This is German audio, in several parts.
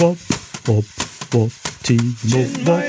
Bob, Bob, Bob, Timo Bob.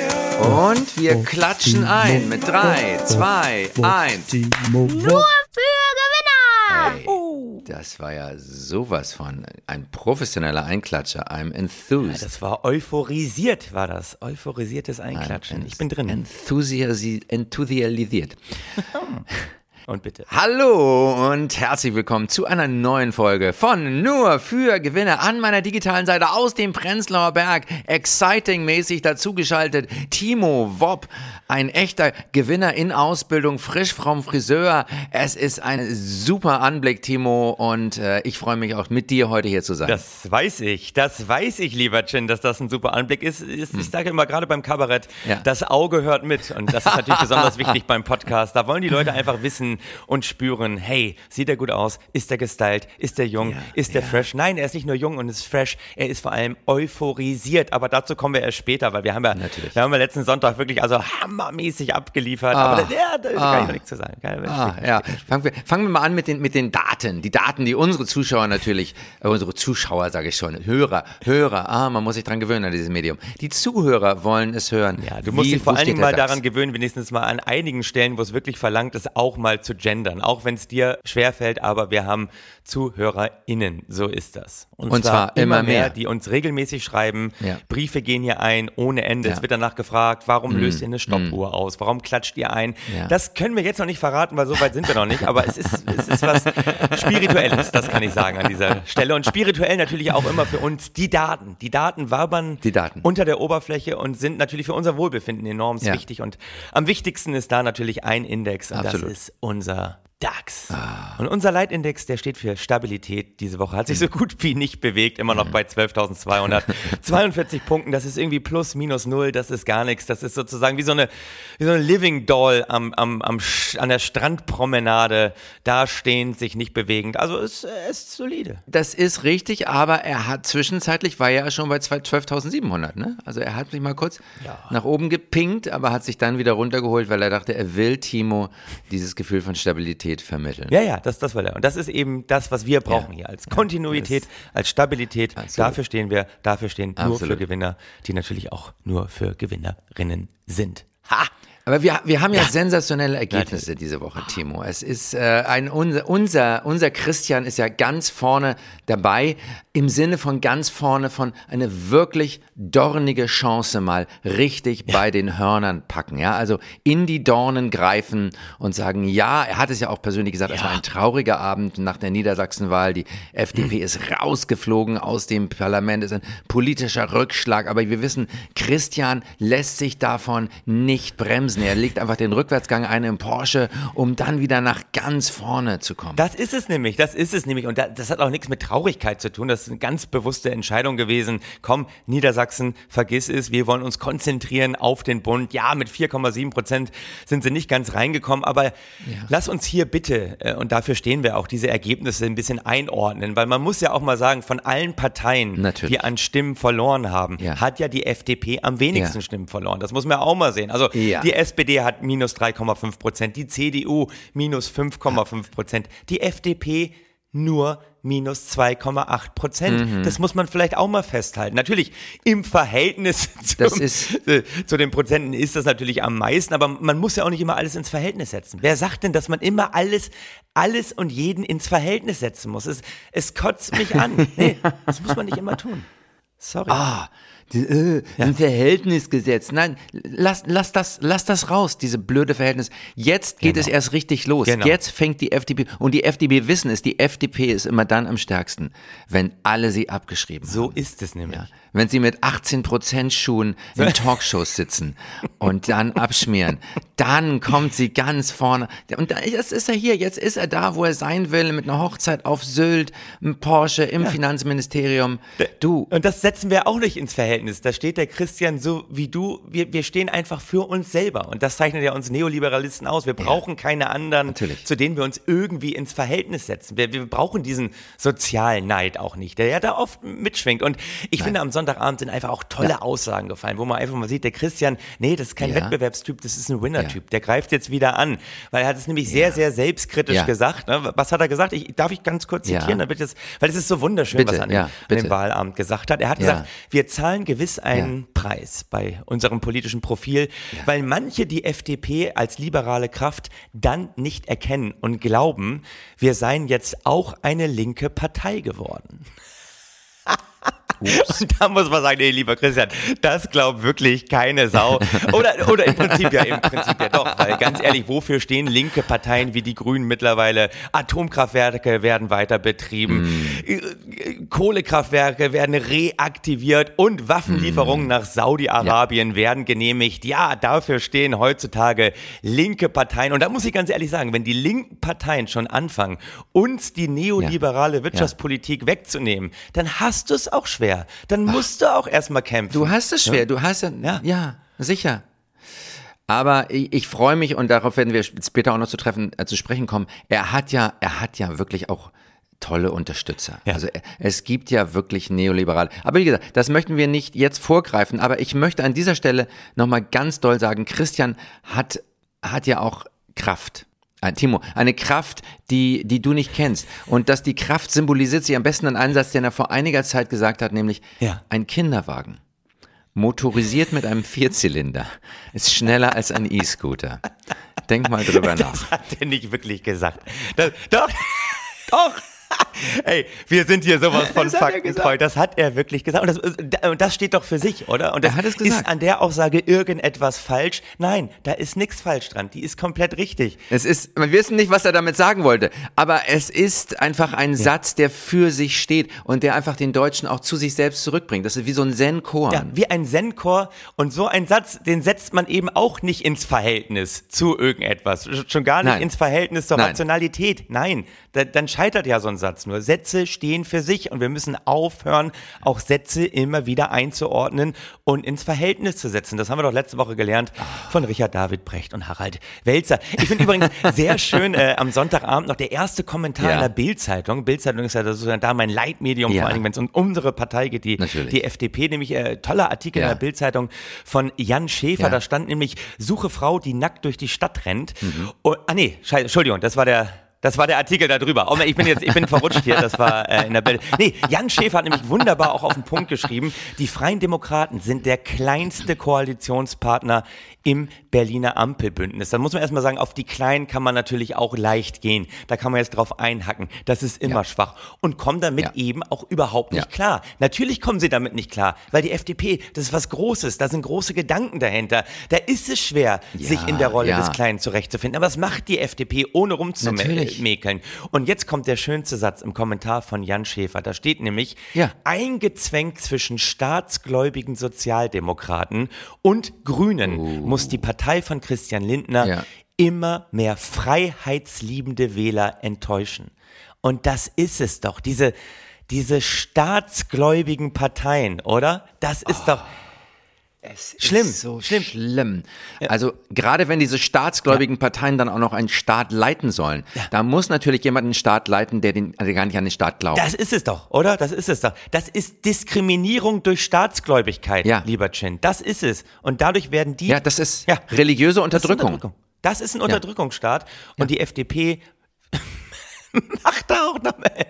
Und wir klatschen ein mit 3, 2, 1. Timo Nur für Gewinner! Hey, das war ja sowas von ein professioneller Einklatscher. I'm enthused. Das war euphorisiert, war das. Euphorisiertes Einklatschen. Ich bin drin. Enthusiasi enthusialisiert. Und bitte. Hallo und herzlich willkommen zu einer neuen Folge von Nur für Gewinner an meiner digitalen Seite aus dem Prenzlauer Berg. Exciting-mäßig dazugeschaltet Timo Wopp, ein echter Gewinner in Ausbildung, frisch vom Friseur. Es ist ein super Anblick, Timo, und äh, ich freue mich auch mit dir heute hier zu sein. Das weiß ich, das weiß ich, lieber Chin, dass das ein super Anblick ist. ist Ich sage immer gerade beim Kabarett, Ja. das Auge hört mit. Und das ist natürlich besonders wichtig beim Podcast. Da wollen die Leute einfach wissen und spüren, hey, sieht er gut aus? Ist er gestylt? Ist er jung? Ja, ist er ja. fresh? Nein, er ist nicht nur jung und ist fresh, er ist vor allem euphorisiert. Aber dazu kommen wir erst später, weil wir haben ja, Natürlich. wir haben ja letzten Sonntag wirklich also hammermäßig abgeliefert. Ah. Aber da, da Ah. kann ich noch nichts zu sagen. Ah, ja. Fangen wir, fangen wir mal an mit den, mit den Daten. Die Daten, die unsere Zuschauer natürlich, äh, unsere Zuschauer sage ich schon, Hörer, Hörer, ah, man muss sich dran gewöhnen an dieses Medium. Die Zuhörer wollen es hören. Ja, du musst Wie- dich vor allen Dingen mal daran gewöhnen, wenigstens mal an einigen Stellen, wo es wirklich verlangt ist, auch mal zu gendern. Auch wenn es dir schwerfällt, aber wir haben ZuhörerInnen. So ist das. Und zwar immer mehr. die uns regelmäßig schreiben. Ja. Briefe gehen hier ein ohne Ende. Ja. Es wird danach gefragt, warum löst ihr eine Stoppuhr aus? Warum klatscht ihr ein? Ja. Das können wir jetzt noch nicht verraten, weil so weit sind wir noch nicht. Aber es ist, es ist was Spirituelles, das kann ich sagen an dieser Stelle. Und spirituell natürlich auch immer für uns die Daten. Die Daten wabern Die Daten. unter der Oberfläche und sind natürlich für unser Wohlbefinden enorm Ja. wichtig. Und am wichtigsten ist da natürlich ein Index und Absolut. das ist unser DAX. Ah. Und unser Leitindex, der steht für Stabilität diese Woche, hat sich so gut wie nicht bewegt, immer noch bei 12.242 Punkten. Das ist irgendwie plus, minus null, das ist gar nichts. Das ist sozusagen wie so eine, wie so eine Living Doll am, am, am, an der Strandpromenade, da stehend, sich nicht bewegend. Also es, es ist solide. Das ist richtig, aber er hat zwischenzeitlich, war ja schon bei zwei- 12.700, ne? Also er hat sich mal kurz nach oben gepinkt, aber hat sich dann wieder runtergeholt, weil er dachte, er will Timo dieses Gefühl von Stabilität vermitteln. Ja, ja, das, das war der. Und das ist eben das, was wir brauchen Ja. hier. Als Kontinuität, als Stabilität. Absolut. Dafür stehen wir. Dafür stehen nur für Absolut. Gewinner, die natürlich auch nur für Gewinnerinnen sind. Ha! Aber wir, wir haben ja, sensationelle Ergebnisse diese Woche, Timo. Es ist äh, ein unser, unser unser Christian ist ja ganz vorne dabei im Sinne von ganz vorne von eine wirklich dornige Chance mal richtig bei den Hörnern packen, ja? Also in die Dornen greifen und sagen, ja, er hat es ja auch persönlich gesagt, es war ein trauriger Abend nach der Niedersachsenwahl, die FDP ist rausgeflogen aus dem Parlament, ist ein politischer Rückschlag, aber wir wissen, Christian lässt sich davon nicht bremsen. Er legt einfach den Rückwärtsgang ein im Porsche, um dann wieder nach ganz vorne zu kommen. Das ist es nämlich, das ist es nämlich. Und da- das hat auch nichts mit Traurigkeit zu tun. Das ist eine ganz bewusste Entscheidung gewesen. Komm, Niedersachsen, vergiss es. Wir wollen uns konzentrieren auf den Bund. Ja, mit 4,7 Prozent sind sie nicht ganz reingekommen. Aber lass uns hier bitte, äh, und dafür stehen wir auch, diese Ergebnisse ein bisschen einordnen. Weil man muss ja auch mal sagen, von allen Parteien, Natürlich. die an Stimmen verloren haben, Ja. hat ja die FDP am wenigsten Ja. Stimmen verloren. Das muss man auch mal sehen. Also Ja. die SPD hat minus 3,5 Prozent, die CDU minus 5,5 Prozent, die FDP nur minus 2,8 Prozent. Mhm. Das muss man vielleicht auch mal festhalten. Natürlich im Verhältnis zum, äh, zu den Prozenten ist das natürlich am meisten, aber man muss ja auch nicht immer alles ins Verhältnis setzen. Wer sagt denn, dass man immer alles, alles und jeden ins Verhältnis setzen muss? Es, es kotzt mich an. Nee, das muss man nicht immer tun. Sorry. Ah, äh, ein Verhältnis gesetzt. Nein, lass, lass, das, lass das raus, diese blöde Verhältnis. Jetzt geht es erst richtig los. Genau. Jetzt fängt die FDP, und die FDP wissen es, die FDP ist immer dann am stärksten, wenn alle sie abgeschrieben haben. So ist es nämlich. Ja. Wenn sie mit 18% Schuhen in Talkshows sitzen und dann abschmieren, dann kommt sie ganz vorne. Und jetzt ist er hier, jetzt ist er da, wo er sein will, mit einer Hochzeit auf Sylt, einem Porsche, im Finanzministerium. Du, Und das setzen wir auch nicht ins Verhältnis. Da steht der Christian so wie du. Wir, wir stehen einfach für uns selber. Und das zeichnet ja uns Neoliberalisten aus. Wir brauchen keine anderen, Natürlich. zu denen wir uns irgendwie ins Verhältnis setzen. Wir, wir brauchen diesen sozialen Neid auch nicht, der ja da oft mitschwingt. Und ich finde, am Sonntagabend sind einfach auch tolle Aussagen gefallen, wo man einfach mal sieht, der Christian, nee, das ist kein Ja. Wettbewerbstyp, das ist ein Winner-Typ. Der greift jetzt wieder an. Weil er hat es nämlich sehr, sehr selbstkritisch Ja. gesagt. Ne? Was hat er gesagt? Ich, darf ich ganz kurz Ja. zitieren? Dann wird es, weil es ist so wunderschön, Bitte, was er an, ja, dem- an dem Wahlabend gesagt hat. Er hat gesagt, Ja. wir zahlen gewiss einen Preis bei unserem politischen Profil, weil manche die FDP als liberale Kraft dann nicht erkennen und glauben, wir seien jetzt auch eine linke Partei geworden. Und da muss man sagen, nee, lieber Christian, das glaubt wirklich keine Sau. Oder, oder im Prinzip ja, im Prinzip ja doch, weil ganz ehrlich, wofür stehen linke Parteien wie die Grünen mittlerweile? Atomkraftwerke werden weiter betrieben, äh, Kohlekraftwerke werden reaktiviert und Waffenlieferungen nach Saudi-Arabien werden genehmigt. Ja, dafür stehen heutzutage linke Parteien. Und da muss ich ganz ehrlich sagen, wenn die linken Parteien schon anfangen, uns die neoliberale Wirtschaftspolitik wegzunehmen, dann hast du es auch schwer. Dann musst du auch erstmal kämpfen. Du hast es schwer, du hast ja, Ja. ja, sicher. Aber ich, ich freue mich und darauf werden wir später auch noch zu treffen, äh, zu sprechen kommen. Er hat ja, er hat ja wirklich auch tolle Unterstützer. Ja. Also es gibt ja wirklich neoliberale. Aber wie gesagt, das möchten wir nicht jetzt vorgreifen. Aber ich möchte an dieser Stelle nochmal ganz doll sagen, Christian hat, hat ja auch Kraft. Äh, Timo, eine Kraft, die, die du nicht kennst. Und dass die Kraft symbolisiert sie am besten einen Einsatz, den er vor einiger Zeit gesagt hat, nämlich Ja. ein Kinderwagen. Motorisiert mit einem Vierzylinder. Ist schneller als ein E-Scooter. Denk mal drüber nach. Das hat er nicht wirklich gesagt. Das, doch, doch. Ey, wir sind hier sowas von Das hat Fakten gesagt. Das hat er wirklich gesagt. Und das, und das steht doch für sich, oder? Und das Er hat es ist an der Aussage irgendetwas falsch. Nein, da ist nichts falsch dran. Die ist komplett richtig. Es ist, wir wissen nicht, was er damit sagen wollte, aber es ist einfach ein Satz, der für sich steht und der einfach den Deutschen auch zu sich selbst zurückbringt. Das ist wie so ein Zen-Chor. Ja, wie ein Zen-Chor. Und so ein Satz, den setzt man eben auch nicht ins Verhältnis zu irgendetwas. Schon gar nicht Nein. ins Verhältnis zur Nein. Rationalität. Nein, da, dann scheitert ja so ein Satz nur. Sätze stehen für sich und wir müssen aufhören, auch Sätze immer wieder einzuordnen und ins Verhältnis zu setzen. Das haben wir doch letzte Woche gelernt von Richard David Brecht und Harald Welzer. Ich finde übrigens sehr schön äh, am Sonntagabend noch der erste Kommentar Ja. in der Bild-Zeitung. Bild-Zeitung ist ja sozusagen da mein Leitmedium, Ja. vor Dingen, wenn es um unsere Partei geht, die, Natürlich. die FDP, nämlich äh, toller Artikel Ja. in der Bildzeitung von Jan Schäfer. Da stand nämlich Suche Frau, die nackt durch die Stadt rennt. Mhm. Und, ah nee, Entschuldigung, das war der das war der Artikel da drüber. Oh, ich bin jetzt, ich bin verrutscht hier. Das war äh, in der Bild. Nee, Jan Schäfer hat nämlich wunderbar auch auf den Punkt geschrieben. Die Freien Demokraten sind der kleinste Koalitionspartner im Berliner Ampelbündnis. Dann muss man erstmal sagen, auf die Kleinen kann man natürlich auch leicht gehen. Da kann man jetzt drauf einhacken. Das ist immer Ja. schwach. Und kommen damit Ja. eben auch überhaupt nicht Ja. klar. Natürlich kommen sie damit nicht klar, weil die FDP, das ist was Großes, da sind große Gedanken dahinter. Da ist es schwer, sich in der Rolle des Kleinen zurechtzufinden. Aber das macht die FDP, ohne Natürlich. Rumzumäkeln. Und jetzt kommt der schönste Satz im Kommentar von Jan Schäfer. Da steht nämlich, Ja. eingezwängt zwischen staatsgläubigen Sozialdemokraten und Grünen muss die Partei von Christian Lindner Oh. Ja. immer mehr freiheitsliebende Wähler enttäuschen. Und das ist es doch, diese, diese staatsgläubigen Parteien, oder? Das ist doch, Es Schlimm, ist so schlimm. schlimm. Also gerade wenn diese staatsgläubigen Parteien dann auch noch einen Staat leiten sollen, da muss natürlich jemand einen Staat leiten, der, den, der gar nicht an den Staat glaubt. das ist es doch, oder? Das ist es doch. Das ist Diskriminierung durch Staatsgläubigkeit, Ja. lieber Chin. Das ist es. Und dadurch werden die ja, das ist Ja. religiöse Das ist Unterdrückung. Das ist ein Unterdrückungsstaat und die FDP macht da auch noch Nein.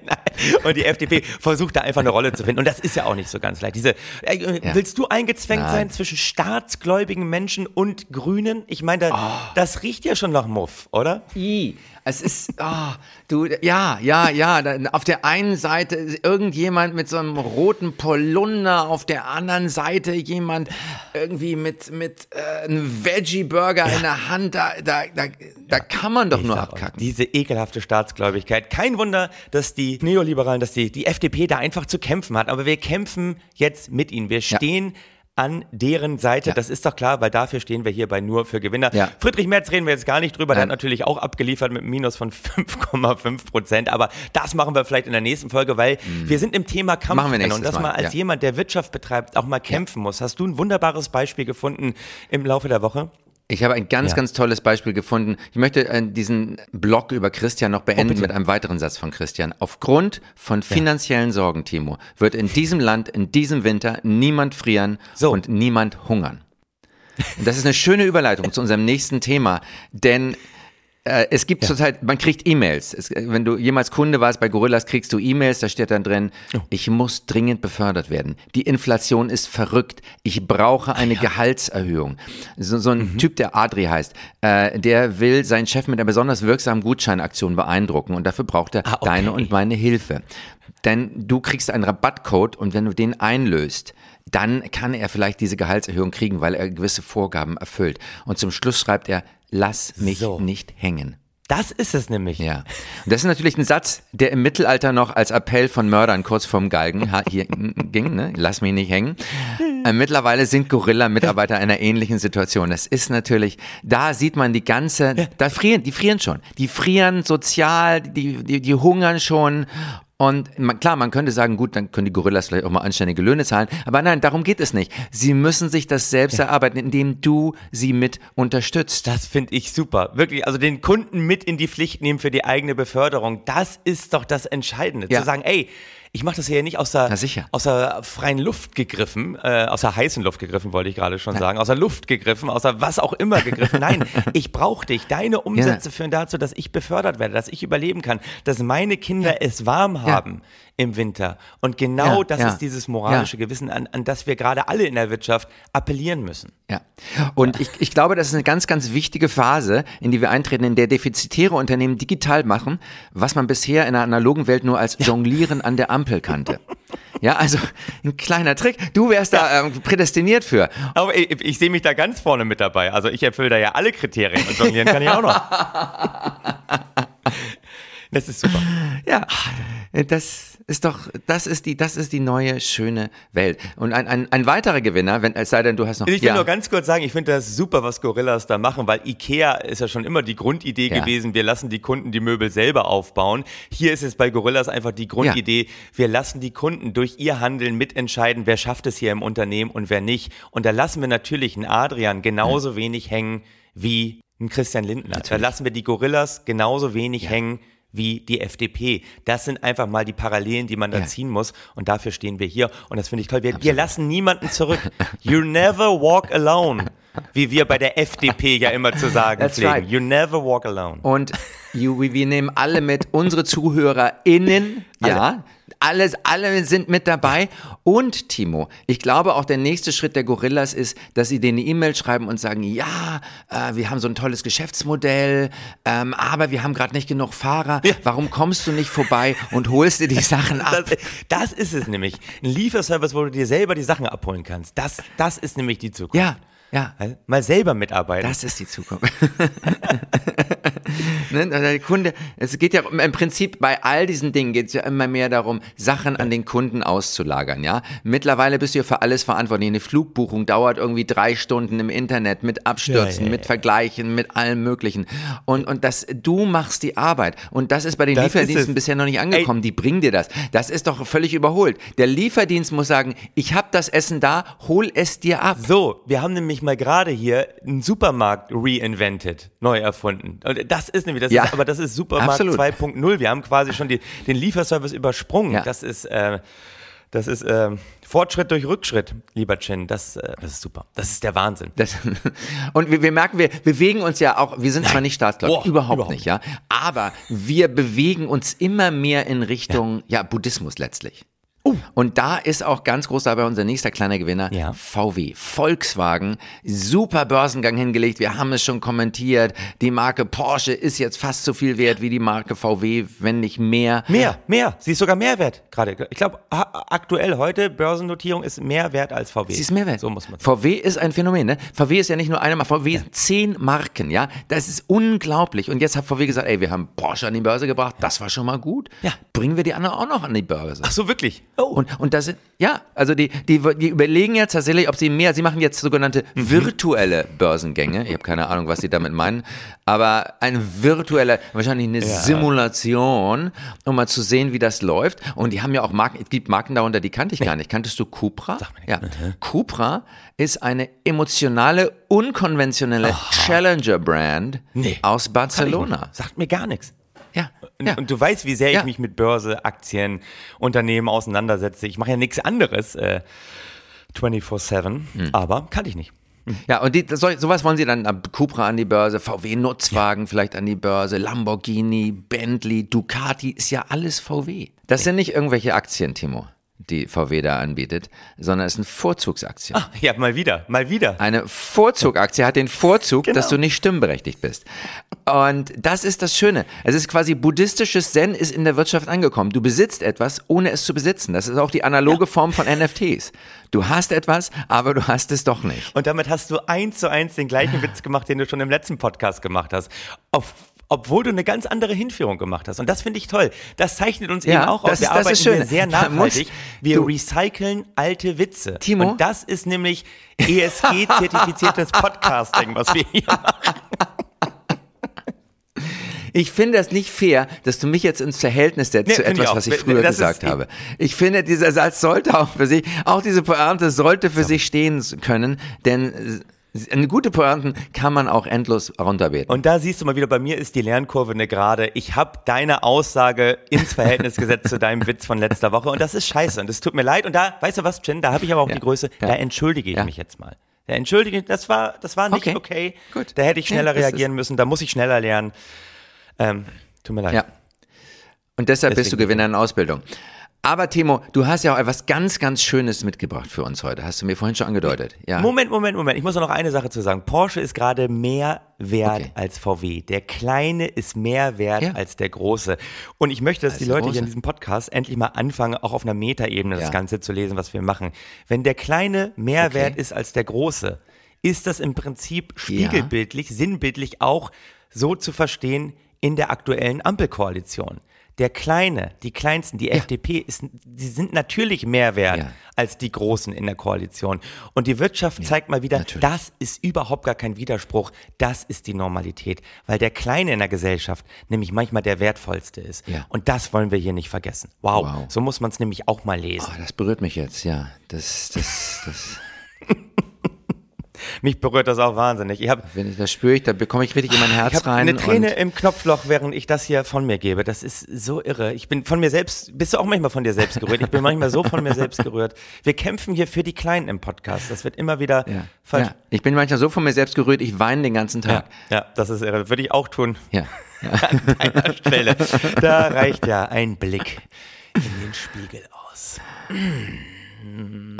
Und die FDP versucht da einfach eine Rolle zu finden. Und das ist ja auch nicht so ganz leicht. Diese, äh, Ja. Willst du eingezwängt Nein. sein zwischen staatsgläubigen Menschen und Grünen? Ich meine, da, Oh. das riecht ja schon nach Muff, oder? I. Es ist, oh, du, ja, ja, ja. Auf der einen Seite irgendjemand mit so einem roten Polunder, auf der anderen Seite jemand irgendwie mit, mit äh, einem Veggie-Burger in der Hand. Da, da, da, da kann man doch Ich nur abkacken. Diese ekelhafte Staatsgläubigkeit. Kein Wunder, dass die Neoliberalen, dass die, die FDP da einfach zu kämpfen hat. Aber wir kämpfen jetzt mit ihnen. Wir stehen an deren Seite. Ja. Das ist doch klar, weil dafür stehen wir hier bei Nur für Gewinner. Ja. Friedrich Merz reden wir jetzt gar nicht drüber. Der hat Nein. natürlich auch abgeliefert mit einem Minus von 5,5 Prozent. Aber das machen wir vielleicht in der nächsten Folge, weil wir sind im Thema Kampf Mhm. Und dass man als ja. jemand, der Wirtschaft betreibt, auch mal kämpfen muss. Hast du ein wunderbares Beispiel gefunden im Laufe der Woche? Ich habe ein ganz, Ja. ganz tolles Beispiel gefunden. Ich möchte äh, diesen Blog über Christian noch beenden bitte. mit einem weiteren Satz von Christian. Aufgrund von finanziellen Sorgen, Timo, wird in diesem Land in diesem Winter niemand frieren So. und niemand hungern. Und das ist eine schöne Überleitung zu unserem nächsten Thema, denn es gibt zurzeit, man kriegt E-Mails. Es- Wenn du jemals Kunde warst bei Gorillas, kriegst du E-Mails, da steht dann drin, Oh. ich muss dringend befördert werden. Die Inflation ist verrückt. Ich brauche eine Gehaltserhöhung. So, so Mhm. ein Typ, der Adri heißt, äh, der will seinen Chef mit einer besonders wirksamen Gutscheinaktion beeindrucken und dafür braucht er Ah, okay. deine und meine Hilfe. Denn du kriegst einen Rabattcode und wenn du den einlöst, dann kann er vielleicht diese Gehaltserhöhung kriegen, weil er gewisse Vorgaben erfüllt. Und zum Schluss schreibt er, lass mich So. nicht hängen. Das ist es nämlich. Ja. Und das ist natürlich ein Satz, der im Mittelalter noch als Appell von Mördern kurz vorm Galgen hier ging, ne? Lass mich nicht hängen. Äh, mittlerweile sind Gorilla-Mitarbeiter in einer ähnlichen Situation. Das ist natürlich, da sieht man die ganze, da frieren, die frieren schon. Die frieren sozial, die, die, die hungern schon. Und man, klar, man könnte sagen, gut, dann können die Gorillas vielleicht auch mal anständige Löhne zahlen. Aber nein, darum geht es nicht. Sie müssen sich das selbst erarbeiten, indem du sie mit unterstützt. Das finde ich super. Wirklich, also den Kunden mit in die Pflicht nehmen für die eigene Beförderung. Das ist doch das Entscheidende. Ja. Zu sagen, ey, ich mache das hier nicht aus der, aus der freien Luft gegriffen, äh, aus der heißen Luft gegriffen, wollte ich gerade schon sagen, aus der Luft gegriffen, aus der was auch immer gegriffen. Nein, ich brauche dich. Deine Umsätze führen dazu, dass ich befördert werde, dass ich überleben kann, dass meine Kinder es warm haben im Winter. Und genau Ja, das ja. ist dieses moralische Gewissen, an, an das wir gerade alle in der Wirtschaft appellieren müssen. Ja. Und ich, ich glaube, das ist eine ganz, ganz wichtige Phase, in die wir eintreten, in der defizitäre Unternehmen digital machen, was man bisher in der analogen Welt nur als Jonglieren an der Ampel kannte. Ja, also ein kleiner Trick. Du wärst da ähm, prädestiniert für. Aber ich, ich sehe mich da ganz vorne mit dabei. Also ich erfülle da ja alle Kriterien und jonglieren kann ich auch noch. Das ist super. Ja, das ist doch, das ist die, das ist die neue schöne Welt. Und ein, ein, ein weiterer Gewinner, wenn es sei denn, du hast noch. Ich will ja. nur ganz kurz sagen, ich finde das super, was Gorillas da machen, weil Ikea ist ja schon immer die Grundidee Ja. gewesen, wir lassen die Kunden die Möbel selber aufbauen. Hier ist es bei Gorillas einfach die Grundidee, wir lassen die Kunden durch ihr Handeln mitentscheiden, wer schafft es hier im Unternehmen und wer nicht. Und da lassen wir natürlich einen Adrian genauso wenig hängen wie einen Christian Lindner. Da lassen wir die Gorillas genauso wenig hängen wie die FDP. Das sind einfach mal die Parallelen, die man da Ja. ziehen muss. Und dafür stehen wir hier. Und das finde ich toll. Wir, wir lassen niemanden zurück. You never walk alone. Wie wir bei der FDP ja immer zu sagen That's pflegen. right. You never walk alone. Und you, wir wir nehmen alle mit, unsere ZuhörerInnen, ja, alles, alle sind mit dabei. Und Timo, ich glaube auch der nächste Schritt der Gorillas ist, dass sie denen eine E-Mail schreiben und sagen, ja, äh, wir haben so ein tolles Geschäftsmodell, ähm, aber wir haben gerade nicht genug Fahrer. Warum kommst du nicht vorbei und holst dir die Sachen ab? Das, das ist es nämlich. Ein Lieferservice, wo du dir selber die Sachen abholen kannst. Das, das ist nämlich die Zukunft. ja, ja. Mal selber mitarbeiten. Das ist die Zukunft. ne? Der Kunde, es geht ja im Prinzip bei all diesen Dingen geht es ja immer mehr darum, Sachen an den Kunden auszulagern, ja. Mittlerweile bist du ja für alles verantwortlich. Eine Flugbuchung dauert irgendwie drei Stunden im Internet mit Abstürzen, Ja, ja, mit Vergleichen, mit allem Möglichen. Und, und das, du machst die Arbeit. Und das ist bei den Das Lieferdiensten bisher noch nicht angekommen. Die bringen dir das. Das ist doch völlig überholt. Der Lieferdienst muss sagen, ich habe das Essen da, hol es dir ab. So, wir haben nämlich mal gerade hier einen Supermarkt reinvented, neu erfunden. Und das ist nämlich, das Ja. ist, aber das ist Supermarkt Absolut. 2.0. Wir haben quasi schon die, den Lieferservice übersprungen. Ja. Das ist, äh, das ist äh, Fortschritt durch Rückschritt, lieber Chen. Das, äh, das ist super. Das ist der Wahnsinn. Das, und wir, wir merken, wir bewegen uns ja auch, wir sind zwar nicht staatsgläubig, Boah, überhaupt, überhaupt nicht, ja, aber wir bewegen uns immer mehr in Richtung, ja, Buddhismus letztlich. Und da ist auch ganz groß dabei unser nächster kleiner Gewinner, Ja. VW, Volkswagen, super Börsengang hingelegt, wir haben es schon kommentiert, die Marke Porsche ist jetzt fast so viel wert wie die Marke VW, wenn nicht mehr. Mehr, mehr. Sie ist sogar mehr wert gerade. Ich glaube, aktuell heute Börsennotierung ist mehr wert als VW. Sie ist Mehrwert. So muss man sagen. VW ist ein Phänomen, ne? VW ist ja nicht nur eine Marke, VW sind zehn Marken, ja? Das ist unglaublich. Und jetzt hat VW gesagt, ey, wir haben Porsche an die Börse gebracht, das war schon mal gut. Ja. Bringen wir die anderen auch noch an die Börse. Ach so, wirklich? Oh. Und, und das sind, ja, also die, die, die überlegen jetzt tatsächlich, ob sie mehr, sie machen jetzt sogenannte Mhm. virtuelle Börsengänge. Ich habe keine Ahnung, was sie damit meinen, aber eine virtuelle, wahrscheinlich eine Simulation, um mal zu sehen, wie das läuft. Und die haben ja auch Marken, es gibt Marken darunter, die kannte ich gar nicht. Kanntest du Cupra? Ja. Cupra ist eine emotionale, unkonventionelle Challenger-Brand Nee. aus Barcelona. Sagt mir gar nichts. Ja. Und, ja. und du weißt, wie sehr Ja. ich mich mit Börse, Aktien, Unternehmen auseinandersetze. Ich mache ja nichts anderes äh, 24-7, Hm. aber kannte ich nicht. Ja, und die, so, sowas wollen sie dann ab Cupra an die Börse, VW Nutzwagen vielleicht an die Börse, Lamborghini, Bentley, Ducati, ist ja alles VW. Das sind nicht irgendwelche Aktien, Timo, die VW da anbietet, sondern es sind Vorzugsaktien. Ah, ja, mal wieder, mal wieder. Eine Vorzugaktie hat den Vorzug, Genau. dass du nicht stimmberechtigt bist. Und das ist das Schöne. Es ist quasi buddhistisches Zen ist in der Wirtschaft angekommen. Du besitzt etwas, ohne es zu besitzen. Das ist auch die analoge Form von NFTs. Du hast etwas, aber du hast es doch nicht. Und damit hast du eins zu eins den gleichen Witz gemacht, den du schon im letzten Podcast gemacht hast. Auf, obwohl du eine ganz andere Hinführung gemacht hast. Und das finde ich toll. Das zeichnet uns Ja, eben auch aus. das Wir ist- das arbeiten hier sehr nachhaltig. Wir du- recyceln alte Witze. Timo? Und das ist nämlich ESG-zertifiziertes Podcasting, was wir hier machen. Ich finde es nicht fair, dass du mich jetzt ins Verhältnis setzt Nee, zu ich etwas, auch. was ich früher Das ist- gesagt habe. Ich finde, dieser Satz sollte auch für sich, auch diese Pointe sollte für sich stehen können, denn eine gute Pointen kann man auch endlos runterbeten. Und da siehst du mal wieder, bei mir ist die Lernkurve eine gerade. Ich habe deine Aussage ins Verhältnis gesetzt zu deinem Witz von letzter Woche und das ist scheiße und es tut mir leid. Und da, weißt du was, Jen, da habe ich aber auch Ja. die Größe, Ja. da entschuldige ich Ja. mich jetzt mal. Da entschuldige ich, das war, das war nicht okay. Okay. Gut. Da hätte ich schneller reagieren müssen, da muss ich schneller lernen. Ähm, tut mir leid. Ja. Und deshalb bist du Deswegen- Gewinner in Ausbildung. Aber Timo, du hast ja auch etwas ganz, ganz Schönes mitgebracht für uns heute. Hast du mir vorhin schon angedeutet. Ja. Moment, Moment, Moment. Ich muss noch eine Sache zu sagen. Porsche ist gerade mehr wert Okay. als VW. Der kleine ist mehr wert Ja. als der große. Und ich möchte, dass Als die Leute hier Große. in diesem Podcast endlich mal anfangen, auch auf einer Metaebene das Ja. Ganze zu lesen, was wir machen. Wenn der kleine mehr Okay. wert ist als der große, ist das im Prinzip spiegelbildlich, sinnbildlich auch so zu verstehen in der aktuellen Ampelkoalition. Der Kleine, die Kleinsten, die FDP, ist, die sind natürlich mehr wert Ja. als die Großen in der Koalition. Und die Wirtschaft zeigt mal wieder, natürlich. das ist überhaupt gar kein Widerspruch, das ist die Normalität, weil der Kleine in der Gesellschaft nämlich manchmal der wertvollste ist. Ja. Und das wollen wir hier nicht vergessen. Wow, Wow. so muss man es nämlich auch mal lesen. Oh, das berührt mich jetzt, ja. Das, das, das, Mich berührt das auch wahnsinnig. Ich habe wenn ich das spüre ich, da bekomme ich richtig in mein Herz ich hab rein. eine Träne im Knopfloch, während ich das hier von mir gebe. Das ist so irre. Ich bin von mir selbst, bist du auch manchmal von dir selbst gerührt? Ich bin manchmal so von mir selbst gerührt. Wir kämpfen hier für die Kleinen im Podcast. Das wird immer wieder ja. falsch. ja. Ich bin manchmal so von mir selbst gerührt, ich weine den ganzen Ja, Tag. ja, das ist irre. Würde ich auch tun. Ja. An deiner Stelle. Da reicht ja ein Blick in den Spiegel aus.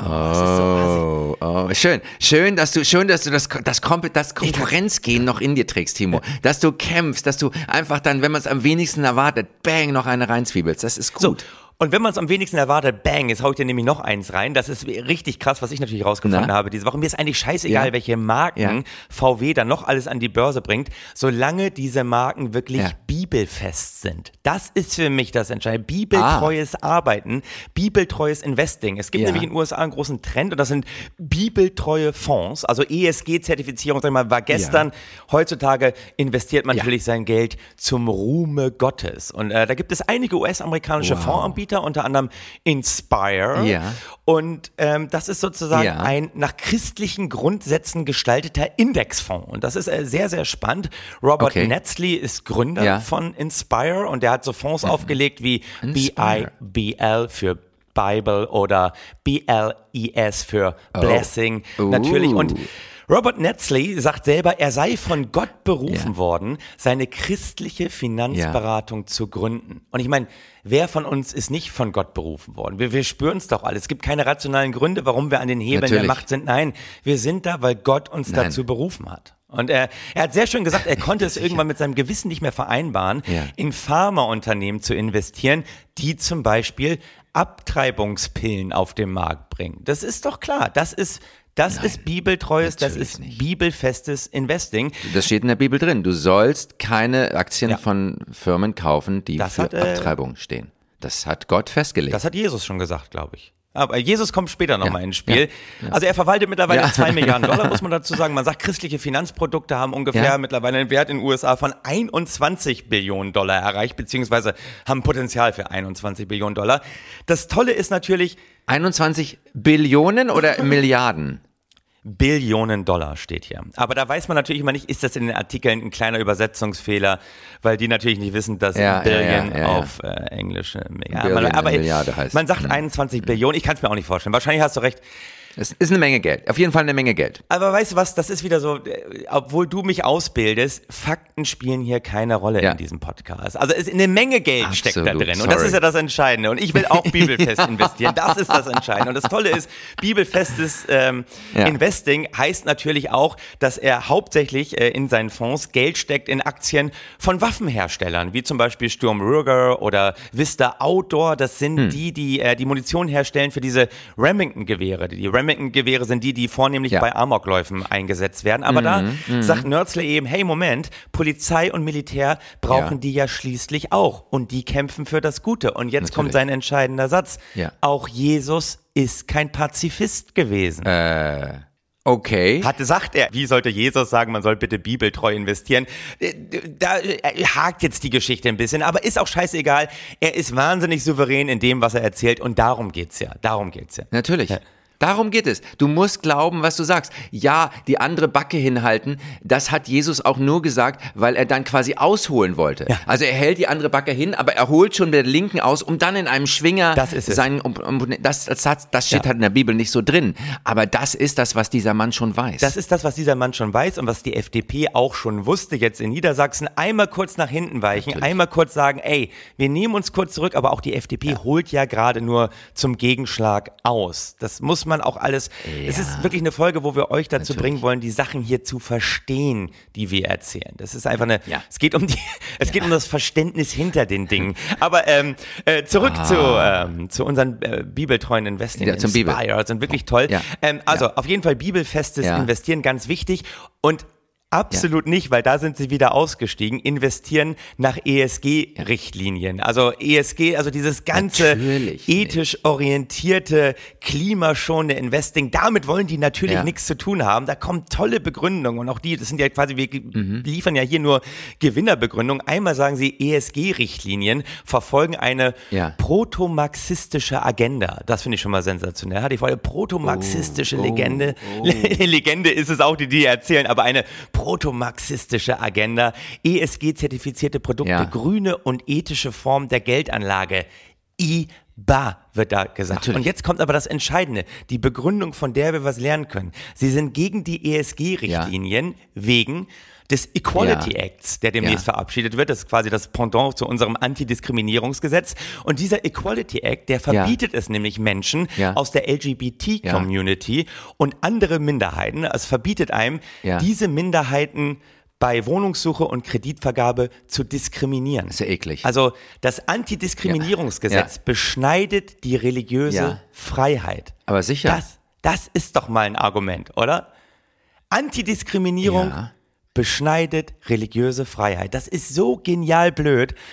Oh, oh, schön, schön, dass du, schön, dass du das, das, das Konkurrenzgehen noch in dir trägst, Timo. Dass du kämpfst, dass du einfach dann, wenn man es am wenigsten erwartet, bang, noch eine reinzwiebelst. Das ist gut. Und wenn man es am wenigsten erwartet, bang, jetzt hau ich dir nämlich noch eins rein. Das ist richtig krass, was ich natürlich rausgefunden Na? habe diese Woche. Mir ist eigentlich scheißegal, Ja. welche Marken Ja. VW dann noch alles an die Börse bringt, solange diese Marken wirklich Ja. bibelfest sind. Das ist für mich das Entscheidende. Bibeltreues Arbeiten, bibeltreues Investing. Es gibt Ah. Nämlich in den USA einen großen Trend und das sind bibeltreue Fonds. Also ESG-Zertifizierung, sag ich mal, war gestern. Heutzutage investiert man natürlich sein Geld zum Ruhme Gottes. Und äh, da gibt es einige US-amerikanische Wow. Fondsanbieter, unter anderem Inspire. Ja. Und ähm, das ist sozusagen Ja. ein nach christlichen Grundsätzen gestalteter Indexfonds. Und das ist äh, sehr, sehr spannend. Robert Okay. Netzley ist Gründer Ja. Mhm. von Inspire und der hat so Fonds aufgelegt wie Inspire. BIBL für Bible oder BLES für Blessing Oh. natürlich. Und Robert Netzley sagt selber, er sei von Gott berufen Ja. worden, seine christliche Finanzberatung zu gründen. Und ich meine, wer von uns ist nicht von Gott berufen worden? Wir, wir spüren es doch alle. Es gibt keine rationalen Gründe, warum wir an den Hebeln der Natürlich. Macht sind. Nein, wir sind da, weil Gott uns Nein. dazu berufen hat. Und er, er hat sehr schön gesagt, er konnte es irgendwann mit seinem Gewissen nicht mehr vereinbaren, Ja. in Pharmaunternehmen zu investieren, die zum Beispiel Abtreibungspillen auf den Markt bringen. Das ist doch klar. Das ist, das ist bibeltreues, das ist nicht. bibelfestes Investing. Das steht in der Bibel drin. Du sollst keine Aktien Ja. von Firmen kaufen, die Das für hat, äh, Abtreibung stehen. Das hat Gott festgelegt. Das hat Jesus schon gesagt, glaube ich. Aber Jesus kommt später nochmal Ja, ins Spiel. Also er verwaltet mittlerweile Ja. zwei Milliarden Dollar, muss man dazu sagen. Man sagt, christliche Finanzprodukte haben ungefähr Ja. mittlerweile einen Wert in den USA von 21 Billionen Dollar erreicht, beziehungsweise haben Potenzial für 21 Billionen Dollar. Das Tolle ist natürlich, 21 Billionen oder Milliarden? Billionen Dollar steht hier. Aber da weiß man natürlich immer nicht, ist das in den Artikeln ein kleiner Übersetzungsfehler, weil die natürlich nicht wissen, dass Ja, Billion ja, ja, auf äh, Englisch äh, ja, Billion aber eine Milliarde heißt. man sagt Mhm. 21 Billionen, ich kann es mir auch nicht vorstellen. Wahrscheinlich hast du recht. Es ist eine Menge Geld. Auf jeden Fall eine Menge Geld. Aber weißt du was, das ist wieder so, äh, obwohl du mich ausbildest, Fakten spielen hier keine Rolle Ja. in diesem Podcast. Also es, eine Menge Geld steckt da Absolut, drin. Und das sorry. ist ja das Entscheidende. Und ich will auch Bibelfest investieren. Das ist das Entscheidende. Und das Tolle ist, Bibelfestes ähm, Ja. Investing heißt natürlich auch, dass er hauptsächlich äh, in seinen Fonds Geld steckt in Aktien von Waffenherstellern, wie zum Beispiel Sturm Ruger oder Vista Outdoor. Das sind Hm. die, die äh, die Munition herstellen für diese Remington-Gewehre. Die Remington-Gewehre sind die, die vornehmlich Ja. Mhm, bei Amokläufen eingesetzt werden. Aber da sagt Nörzle eben, hey Moment, Polizei und Militär brauchen Ja. die ja schließlich auch. Und die kämpfen für das Gute. Und jetzt kommt Natürlich. sein entscheidender Satz. Ja. Auch Jesus ist kein Pazifist gewesen. Okay. Hatte, sagt er, wie sollte Jesus sagen, man soll bitte bibeltreu investieren? Äh, Da äh, hakt jetzt die Geschichte ein bisschen, aber ist auch scheißegal. Er ist wahnsinnig souverän in dem, was er erzählt und darum geht's ja. Darum geht's ja. Natürlich. Darum geht es. Du musst glauben, was du sagst. Ja, die andere Backe hinhalten, das hat Jesus auch nur gesagt, weil er dann quasi ausholen wollte. Also er hält die andere Backe hin, aber er holt schon mit der linken aus, um dann in einem Schwinger Das ist es. seinen, um, um, das, das, das, steht Ja. halt in der Bibel nicht so drin. Aber das ist das, was dieser Mann schon weiß. Das ist das, was dieser Mann schon weiß und was die FDP auch schon wusste jetzt in Niedersachsen. Einmal kurz nach hinten weichen, einmal kurz sagen, ey, wir nehmen uns kurz zurück, aber auch die FDP holt ja gerade nur zum Gegenschlag aus. Das muss man auch alles. Es ist wirklich eine Folge, wo wir euch dazu bringen wollen, die Sachen hier zu verstehen, die wir erzählen. Das ist einfach eine. Ja. Es geht um die. Es geht um das Verständnis hinter den Dingen. Aber ähm, äh, zurück zu ähm, zu unseren äh, bibeltreuen Investing Ah. Ja, zum Bibel. Sind wirklich toll. Ja. Ähm, also auf jeden Fall bibelfestes Ja. Investieren ganz wichtig und Absolut nicht, weil da sind sie wieder ausgestiegen, investieren nach ESG-Richtlinien. Also ESG, also dieses ganze Natürlich ethisch orientierte, klimaschonende Investing, damit wollen die natürlich Ja. nichts zu tun haben. Da kommen tolle Begründungen und auch die, das sind ja quasi, wir Mhm. liefern ja hier nur Gewinnerbegründungen. Einmal sagen sie, ESG-Richtlinien verfolgen eine Ja. protomarxistische Agenda. Das finde ich schon mal sensationell. Hatte ich vorher protomarxistische Oh, Legende. Legende ist es auch, die die erzählen, aber eine protomarxistische Agenda. ESG-zertifizierte Produkte, Ja. grüne und ethische Form der Geldanlage. IBA wird da gesagt. Natürlich. Und jetzt kommt aber das Entscheidende, die Begründung, von der wir was lernen können. Sie sind gegen die ESG-Richtlinien wegen des Equality Ja. Acts, der demnächst Ja. verabschiedet wird. Das ist quasi das Pendant zu unserem Antidiskriminierungsgesetz. Und dieser Equality Act, der verbietet es nämlich Menschen Ja. aus der LGBT-Community und andere Minderheiten. Es verbietet einem, Ja. diese Minderheiten bei Wohnungssuche und Kreditvergabe zu diskriminieren. ist ja eklig. Also das Antidiskriminierungsgesetz Ja. beschneidet die religiöse Ja. Freiheit. Aber sicher. Das, das ist doch mal ein Argument, oder? Antidiskriminierung Ja. Beschneidet religiöse Freiheit. Das ist so genial blöd.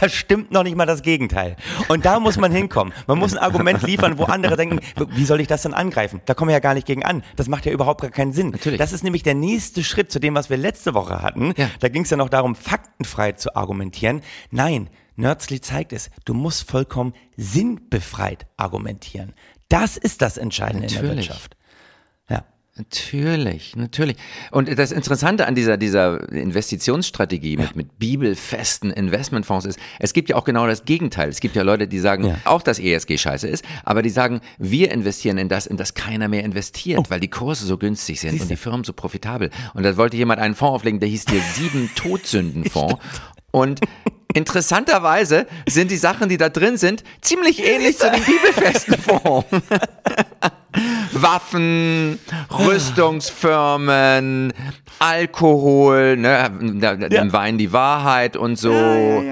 Da stimmt noch nicht mal das Gegenteil. Und da muss man hinkommen. Man muss ein Argument liefern, wo andere denken, wie soll ich das denn angreifen? Da kommen wir ja gar nicht gegen an. Das macht ja überhaupt gar keinen Sinn. Natürlich. Das ist nämlich der nächste Schritt zu dem, was wir letzte Woche hatten. Ja. Da ging es ja noch darum, faktenfrei zu argumentieren. Nein, Nörzli zeigt es. Du musst vollkommen sinnbefreit argumentieren. Das ist das Entscheidende in der Natürlich. Wirtschaft. Ja. Natürlich, natürlich. Und das Interessante an dieser, dieser Investitionsstrategie mit, mit bibelfesten Investmentfonds ist, es gibt ja auch genau das Gegenteil. Es gibt ja Leute, die sagen, Ja. auch dass ESG scheiße ist, aber die sagen, wir investieren in das, in das keiner mehr investiert, weil die Kurse so günstig sind und die Firmen so profitabel. Und da wollte jemand einen Fonds auflegen, der hieß der Sieben Todsündenfonds. Und interessanterweise sind die Sachen, die da drin sind, ziemlich ähnlich zu dem bibelfesten Fonds. Waffen, Rüstungsfirmen, Alkohol, ne, da- da- im Wein die Wahrheit und so,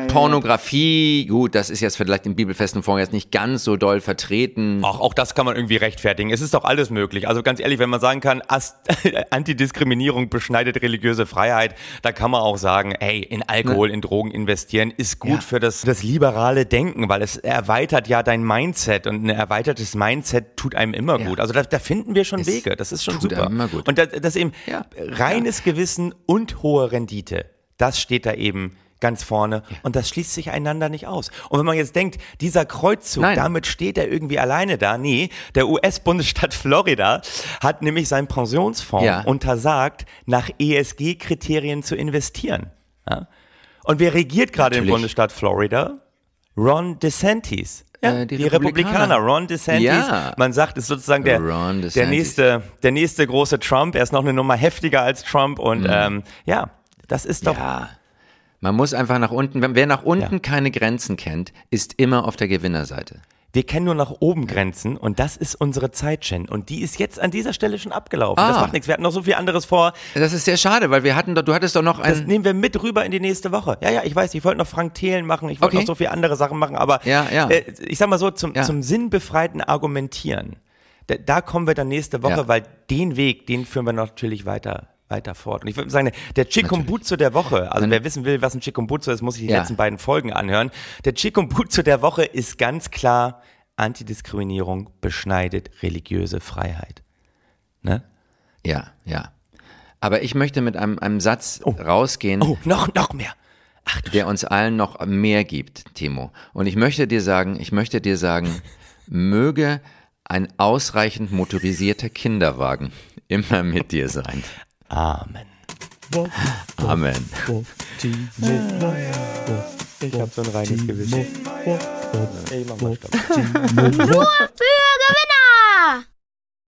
Pornografie, gut, das ist jetzt vielleicht im bibelfesten Fonds jetzt nicht ganz so doll vertreten. Auch, auch das kann man irgendwie rechtfertigen. Es ist doch alles möglich. Also ganz ehrlich, wenn man sagen kann, Ast Antidiskriminierung beschneidet religiöse Freiheit, da kann man auch sagen, hey, in Alkohol, in Drogen investieren ist gut Ja. für das, das liberale Denken, weil es erweitert ja dein Mindset und ein erweitertes Mindset tut einem immer Ja. Gut. Also da, da finden wir schon Es Wege. Das ist schon super. Und das, das eben Ja. reines Gewissen und hohe Rendite, das steht da eben ganz vorne und das schließt sich einander nicht aus. Und wenn man jetzt denkt, dieser Kreuzzug, Nein. damit steht er irgendwie alleine da. Nee, der US-Bundesstaat Florida hat nämlich seinen Pensionsfonds Ja. untersagt, nach ESG-Kriterien zu investieren. Ja? Und wer regiert gerade im. Bundesstaat Florida? Ron DeSantis. Ja, Äh, die die, Republikaner. Republikaner. Ron DeSantis. Ja. Man sagt, ist sozusagen der, der, nächste, der nächste Große Trump. Er ist noch eine Nummer heftiger als Trump und ähm, ja, das ist doch Ja. Man muss einfach nach unten, wer nach unten Ja. keine Grenzen kennt, ist immer auf der Gewinnerseite. Wir kennen nur nach oben Grenzen und das ist unsere Zeit, Chen. Und die ist jetzt an dieser Stelle schon abgelaufen. Das Ah. macht nichts. Wir hatten noch so viel anderes vor. Das ist sehr schade, weil wir hatten doch, du hattest doch noch Das ein, nehmen wir mit rüber in die nächste Woche. Ja, ja, ich weiß, ich wollte noch Frank Thelen machen, ich wollte Okay. noch so viele andere Sachen machen, aber Ja, ja. Äh, ich sag mal so, zum, Ja. zum sinnbefreiten Argumentieren, da, da kommen wir dann nächste Woche, weil den Weg, den führen wir natürlich weiter weiter fort. Und ich würde sagen, der Chikumbutsu der Woche, also wer wissen will, was ein Chikumbutsu ist, muss sich die Ja. letzten beiden Folgen anhören. Der Chikumbutsu der Woche ist ganz klar, Antidiskriminierung beschneidet religiöse Freiheit. Ne? ja, ja. Aber ich möchte mit einem, einem Satz rausgehen, Oh, noch, noch mehr. Ach der uns allen noch mehr gibt, Timo. Und ich möchte dir sagen, ich möchte dir sagen, möge ein ausreichend motorisierter Kinderwagen immer mit dir sein. Amen. Amen. Ich hab so ein reines Gewissen. Ey, mach mal. Nur für Gewinner!